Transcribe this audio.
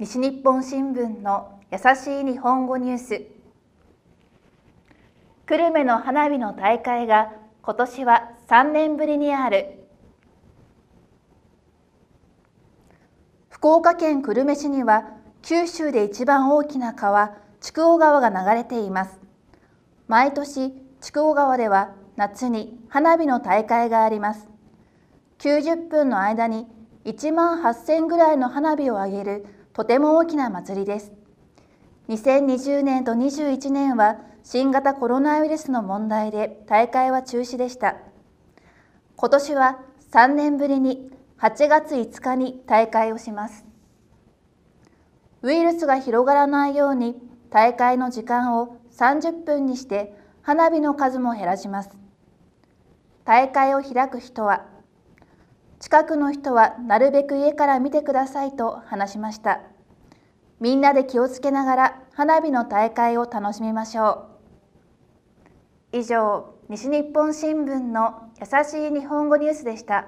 西日本新聞の優しい日本語ニュース。久留米の花火の大会が今年は3年ぶりにある。福岡県久留米市には九州で一番大きな川筑後川が流れています。毎年筑後川では夏に花火の大会があります。90分の間に1万8000ぐらいの花火を上げるとても大きな祭りです。2020年と21年は新型コロナウイルスの問題で大会は中止でした。今年は3年ぶりに8月5日に大会をします。ウイルスが広がらないように大会の時間を30分にして花火の数も減らします。大会を開く人は近くの人はなるべく家から見てくださいと話しました。みんなで気をつけながら花火の大会を楽しみましょう。以上、西日本新聞の優しい日本語ニュースでした。